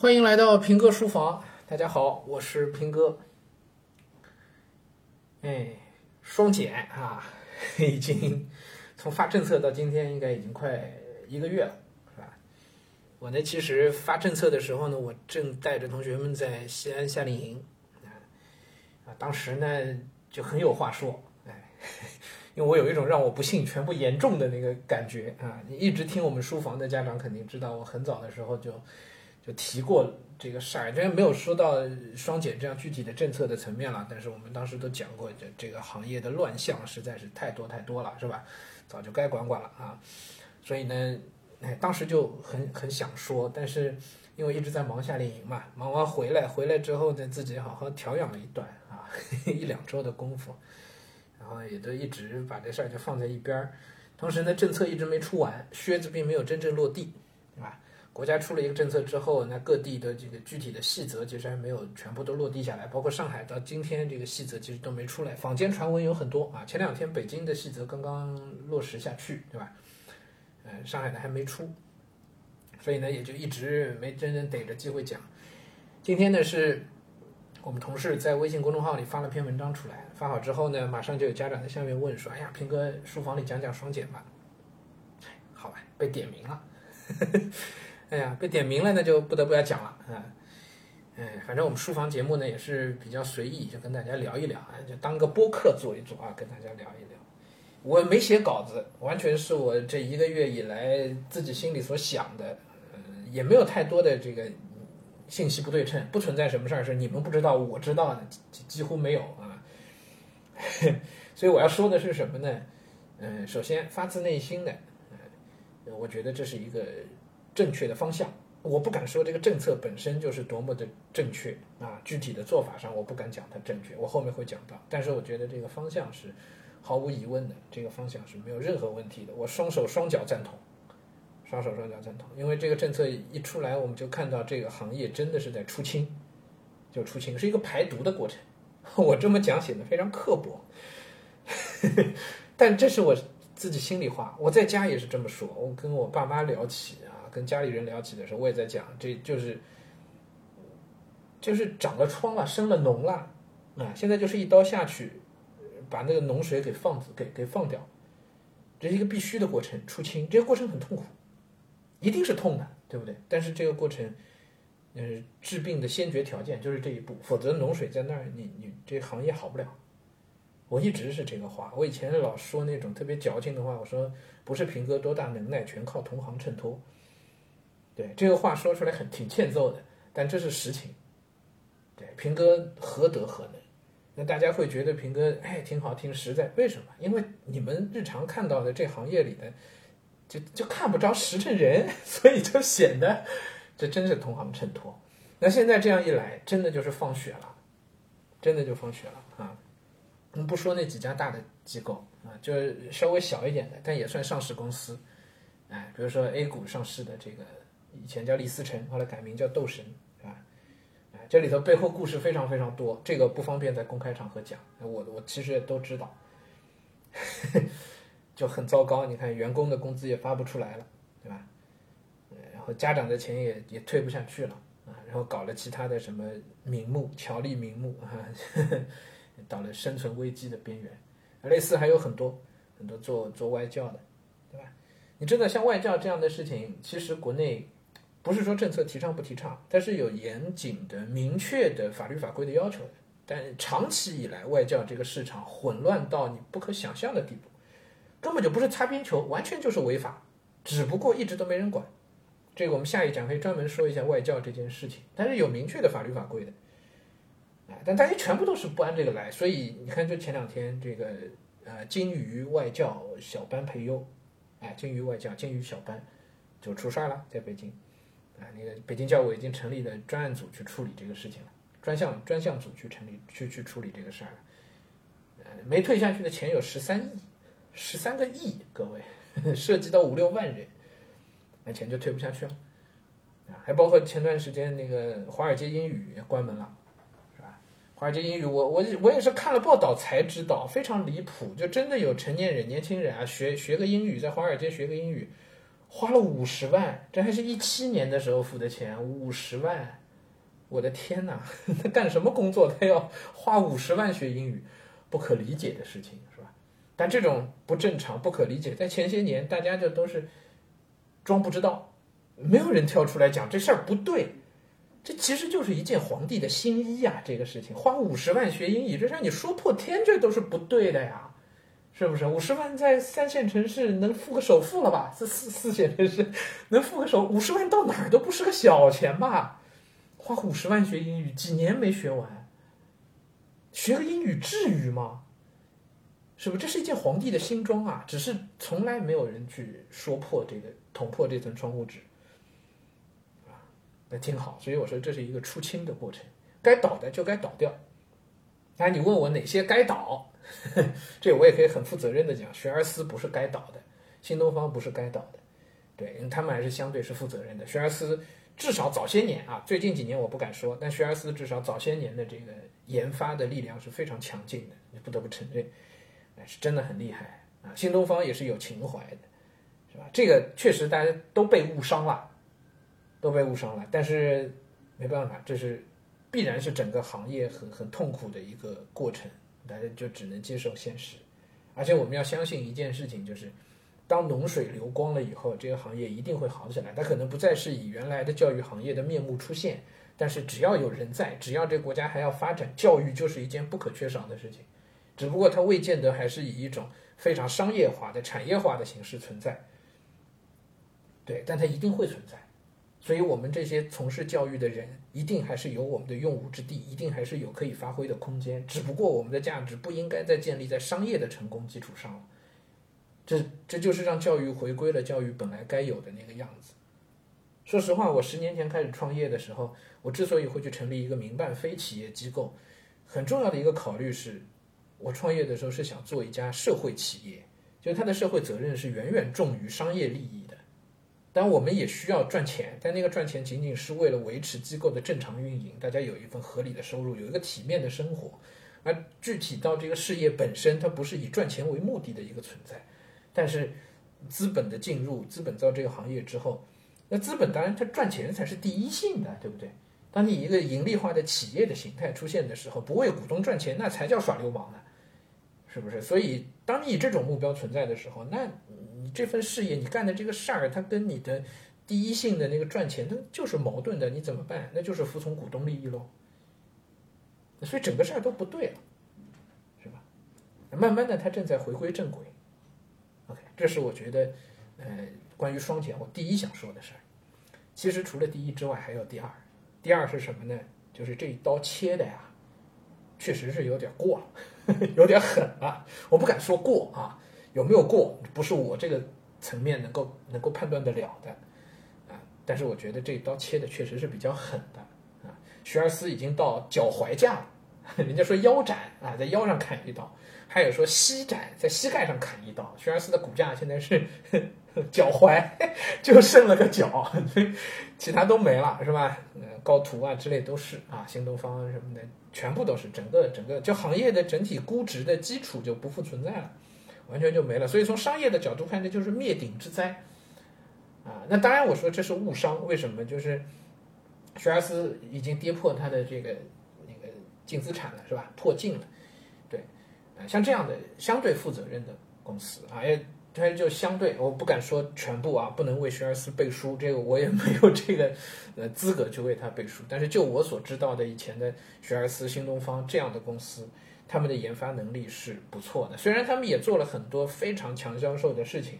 欢迎来到平哥书房，大家好，我是平哥。哎，双减啊，已经从发政策到今天，应该已经快一个月了，是吧？我呢，其实发政策的时候呢，我正带着同学们在西安夏令营啊，当时呢就很有话说，哎，因为我有一种让我不幸全部言中的那个感觉啊。你一直听我们书房的家长肯定知道，我很早的时候就。就提过这个事儿，虽然没有说到双减这样具体的政策的层面了，但是我们当时都讲过，这这个行业的乱象实在是太多太多了，是吧？早就该管管了啊！所以呢，哎，当时就很很想说，但是因为一直在忙夏令营嘛，忙完回来，回来之后呢，自己好好调养了一段啊，一两周的功夫，然后也都一直把这事儿就放在一边儿。同时呢，政策一直没出完，靴子并没有真正落地，对吧？国家出了一个政策之后，那各地的这个具体的细则其实还没有全部都落地下来，包括上海到今天这个细则其实都没出来，坊间传闻有很多啊。前两天北京的细则刚刚落实下去，对吧？嗯，上海的还没出，所以呢也就一直没真正逮着机会讲。今天呢是我们同事在微信公众号里发了篇文章出来，发好之后呢，马上就有家长在下面问说：“哎呀，平哥，书房里讲讲双减吧。”好吧，被点名了。哎呀，被点名了，那就不得不要讲了啊！哎，反正我们书房节目呢也是比较随意，就跟大家聊一聊啊，就当个播客做一做啊，跟大家聊一聊。我没写稿子，完全是我这一个月以来自己心里所想的，呃，也没有太多的这个信息不对称，不存在什么事儿是你们不知道我知道的，几几乎没有啊。所以我要说的是什么呢？嗯，首先发自内心的，嗯，我觉得这是一个。正确的方向，我不敢说这个政策本身就是多么的正确啊，具体的做法上我不敢讲它正确，我后面会讲到。但是我觉得这个方向是毫无疑问的，这个方向是没有任何问题的，我双手双脚赞同，双手双脚赞同。因为这个政策一出来，我们就看到这个行业真的是在出清，就出清是一个排毒的过程。我这么讲显得非常刻薄，但这是我自己心里话，我在家也是这么说，我跟我爸妈聊起啊。跟家里人聊起的时候，我也在讲，这就是，就是长了疮了，生了脓了，啊，现在就是一刀下去，把那个脓水给放给给放掉，这是一个必须的过程，出清，这个过程很痛苦，一定是痛的，对不对？但是这个过程，呃，治病的先决条件就是这一步，否则脓水在那儿，你你这行业好不了。我一直是这个话，我以前老说那种特别矫情的话，我说不是平哥多大能耐，全靠同行衬托。对这个话说出来很挺欠揍的，但这是实情。对平哥何德何能？那大家会觉得平哥哎挺好听实在，为什么？因为你们日常看到的这行业里的，就就看不着实诚人，所以就显得这真是同行衬托。那现在这样一来，真的就是放血了，真的就放血了啊！我们不说那几家大的机构啊，就是稍微小一点的，但也算上市公司，哎，比如说 A 股上市的这个。以前叫李思成，后来改名叫斗神，是吧？这里头背后故事非常非常多，这个不方便在公开场合讲。我我其实也都知道，就很糟糕。你看，员工的工资也发不出来了，对吧？然后家长的钱也也退不下去了啊，然后搞了其他的什么名目、条例名目啊，到了生存危机的边缘。类似还有很多很多做做外教的，对吧？你真的像外教这样的事情，其实国内。不是说政策提倡不提倡，但是有严谨的、明确的法律法规的要求的。但长期以来，外教这个市场混乱到你不可想象的地步，根本就不是擦边球，完全就是违法，只不过一直都没人管。这个我们下一讲可以专门说一下外教这件事情。但是有明确的法律法规的，哎，但大家全部都是不按这个来，所以你看，就前两天这个呃金鱼外教小班培优，哎，金鱼外教金鱼小班就出事儿了，在北京。啊，那个北京教委已经成立了专案组去处理这个事情了，专项专项组去成立去去处理这个事儿了。呃，没退下去的钱有十三亿，十三个亿，各位，涉及到五六万人，那钱就退不下去了。啊，还包括前段时间那个华尔街英语关门了，是吧？华尔街英语，我我我也是看了报道才知道，非常离谱，就真的有成年人、年轻人啊，学学个英语，在华尔街学个英语。花了五十万，这还是一七年的时候付的钱，五十万，我的天哪！他干什么工作？他要花五十万学英语，不可理解的事情是吧？但这种不正常、不可理解，在前些年大家就都是装不知道，没有人跳出来讲这事儿不对。这其实就是一件皇帝的新衣呀！这个事情花五十万学英语，这让你说破天，这都是不对的呀，是不是？五十万在三线城市能付个首付了吧？这四四线城市能付个首，五十万到哪儿都不是个小钱吧？花五十万学英语，几年没学完，学个英语至于吗？是不是？这是一件皇帝的新装啊！只是从来没有人去说破这个，捅破这层窗户纸啊。那挺好，所以我说这是一个出清的过程，该倒的就该倒掉。那你问我哪些该倒，这我也可以很负责任的讲，学而思不是该倒的，新东方不是该倒的，对，他们还是相对是负责任的。学而思至少早些年啊，最近几年我不敢说，但学而思至少早些年的这个研发的力量是非常强劲的，你不得不承认，哎是真的很厉害啊。新东方也是有情怀的，是吧？这个确实大家都被误伤了。都被误伤了，但是没办法，这是必然是整个行业很很痛苦的一个过程，大家就只能接受现实。而且我们要相信一件事情，就是当脓水流光了以后，这个行业一定会好起来。它可能不再是以原来的教育行业的面目出现，但是只要有人在，只要这国家还要发展，教育就是一件不可缺少的事情。只不过它未见得还是以一种非常商业化的、产业化的形式存在。对，但它一定会存在。所以，我们这些从事教育的人，一定还是有我们的用武之地，一定还是有可以发挥的空间。只不过，我们的价值不应该再建立在商业的成功基础上了。这，这就是让教育回归了教育本来该有的那个样子。说实话，我十年前开始创业的时候，我之所以会去成立一个民办非企业机构，很重要的一个考虑是，我创业的时候是想做一家社会企业，就是它的社会责任是远远重于商业利益。但我们也需要赚钱，但那个赚钱仅仅是为了维持机构的正常运营，大家有一份合理的收入，有一个体面的生活。而具体到这个事业本身，它不是以赚钱为目的的一个存在。但是资本的进入，资本到这个行业之后，那资本当然它赚钱才是第一性的，对不对？当你一个盈利化的企业的形态出现的时候，不为股东赚钱，那才叫耍流氓呢，是不是？所以当你以这种目标存在的时候，那。这份事业，你干的这个事儿，它跟你的第一性的那个赚钱，它就是矛盾的。你怎么办？那就是服从股东利益喽。所以整个事儿都不对了，是吧？慢慢的，它正在回归正轨。OK，这是我觉得，呃，关于双减，我第一想说的事儿。其实除了第一之外，还有第二。第二是什么呢？就是这一刀切的呀，确实是有点过了，有点狠了。我不敢说过啊。有没有过，不是我这个层面能够能够判断得了的，啊！但是我觉得这一刀切的确实是比较狠的，啊！学而思已经到脚踝架了，人家说腰斩啊，在腰上砍一刀，还有说膝斩，在膝盖上砍一刀。学而思的骨架现在是 脚踝 就剩了个脚，其他都没了，是吧？高途啊之类都是啊，新东方什么的全部都是，整个整个就行业的整体估值的基础就不复存在了。完全就没了，所以从商业的角度看，这就是灭顶之灾，啊，那当然我说这是误伤，为什么？就是学而思已经跌破它的这个那个净资产了，是吧？破净了，对，啊，像这样的相对负责任的公司啊，也它就相对，我不敢说全部啊，不能为学而思背书，这个我也没有这个呃资格去为它背书，但是就我所知道的以前的学而思、新东方这样的公司。他们的研发能力是不错的，虽然他们也做了很多非常强销售的事情，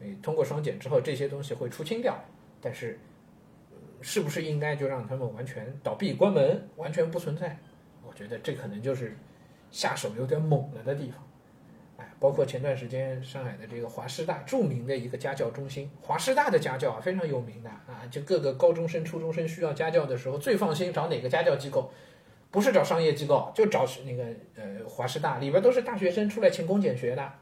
诶，通过双减之后这些东西会出清掉，但是是不是应该就让他们完全倒闭关门，完全不存在？我觉得这可能就是下手有点猛了的地方。哎，包括前段时间上海的这个华师大，著名的一个家教中心，华师大的家教啊非常有名的啊，就各个高中生、初中生需要家教的时候，最放心找哪个家教机构？不是找商业机构，就找那个呃华师大里边都是大学生出来勤工俭学的，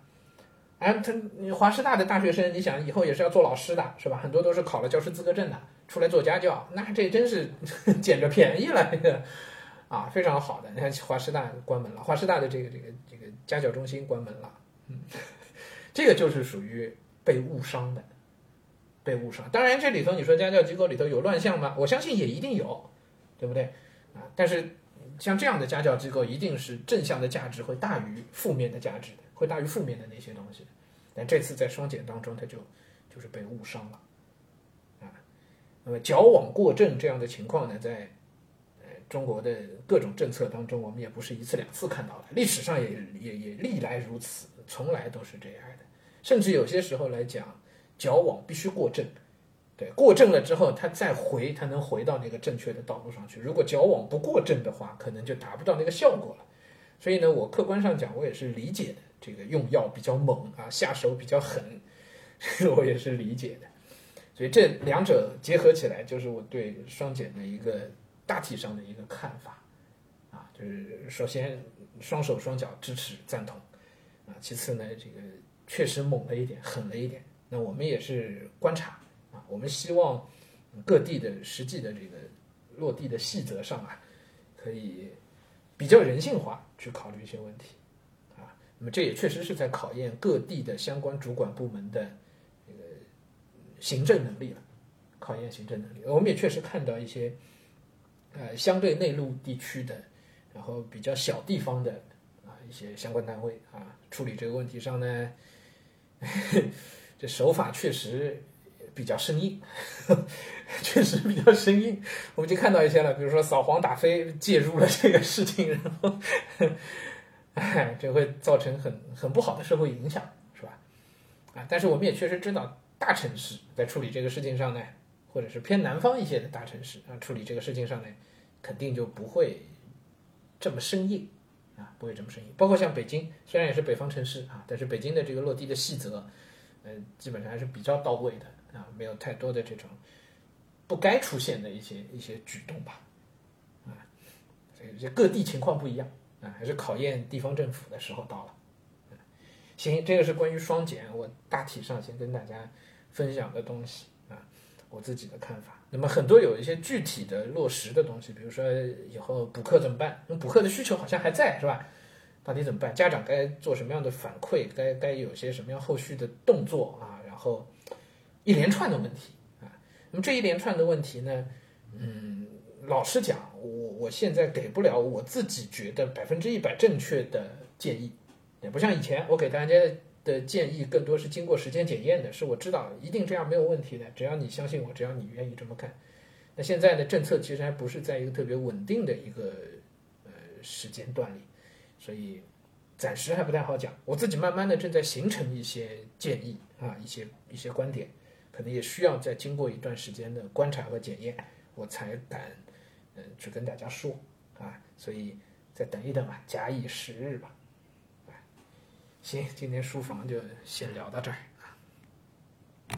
哎，他华师大的大学生，你想以后也是要做老师的，是吧？很多都是考了教师资格证的，出来做家教，那这真是 捡着便宜了，这个啊，非常好的。你看华师大关门了，华师大的这个这个这个家教中心关门了，嗯，这个就是属于被误伤的，被误伤。当然，这里头你说家教机构里头有乱象吗？我相信也一定有，对不对啊？但是像这样的家教机构，一定是正向的价值会大于负面的价值的，会大于负面的那些东西。但这次在双减当中，他就就是被误伤了啊。那么矫枉过正这样的情况呢，在呃中国的各种政策当中，我们也不是一次两次看到了，历史上也也也历来如此，从来都是这样的。甚至有些时候来讲，矫枉必须过正，对，过正了之后，他再回，他能回到那个正确的道路上去。如果矫枉不过正的话，可能就达不到那个效果了。所以呢，我客观上讲，我也是理解的。这个用药比较猛啊，下手比较狠，我也是理解的。所以这两者结合起来，就是我对双减的一个大体上的一个看法啊。就是首先双手双脚支持赞同啊，其次呢，这个确实猛了一点，狠了一点。那我们也是观察，我们希望各地的实际的这个落地的细则上啊，可以比较人性化去考虑一些问题啊。那么这也确实是在考验各地的相关主管部门的这个行政能力了，考验行政能力。我们也确实看到一些，呃，相对内陆地区的，然后比较小地方的啊一些相关单位啊，处理这个问题上呢，这手法确实比较生硬，确实比较生硬。我们就看到一些了，比如说扫黄打非介入了这个事情，然后。哎，这会造成很很不好的社会影响，是吧？啊，但是我们也确实知道，大城市在处理这个事情上呢，或者是偏南方一些的大城市啊，处理这个事情上呢，肯定就不会这么生硬啊，不会这么生硬。包括像北京，虽然也是北方城市啊，但是北京的这个落地的细则，呃，基本上还是比较到位的，没有太多的这种不该出现的一些一些举动吧，啊，所以这各地情况不一样。啊，还是考验地方政府的时候到了。行，这个是关于双减，我大体上先跟大家分享的东西啊，我自己的看法。那么很多有一些具体的落实的东西，比如说以后补课怎么办？那补课的需求好像还在，是吧？到底怎么办？家长该做什么样的反馈？该该有些什么样后续的动作啊？然后一连串的问题啊。那么这一连串的问题呢，嗯。老实讲，我我现在给不了我自己觉得百分之一百正确的建议，也不像以前我给大家的建议更多是经过时间检验的，是我知道一定这样没有问题的，只要你相信我，只要你愿意这么干。那现在的政策其实还不是在一个特别稳定的一个呃时间段里，所以暂时还不太好讲。我自己慢慢的正在形成一些建议啊，一些一些观点，可能也需要再经过一段时间的观察和检验，我才敢。嗯，去跟大家说啊，所以再等一等吧，假以时日吧。行，今天书房就先聊到这儿。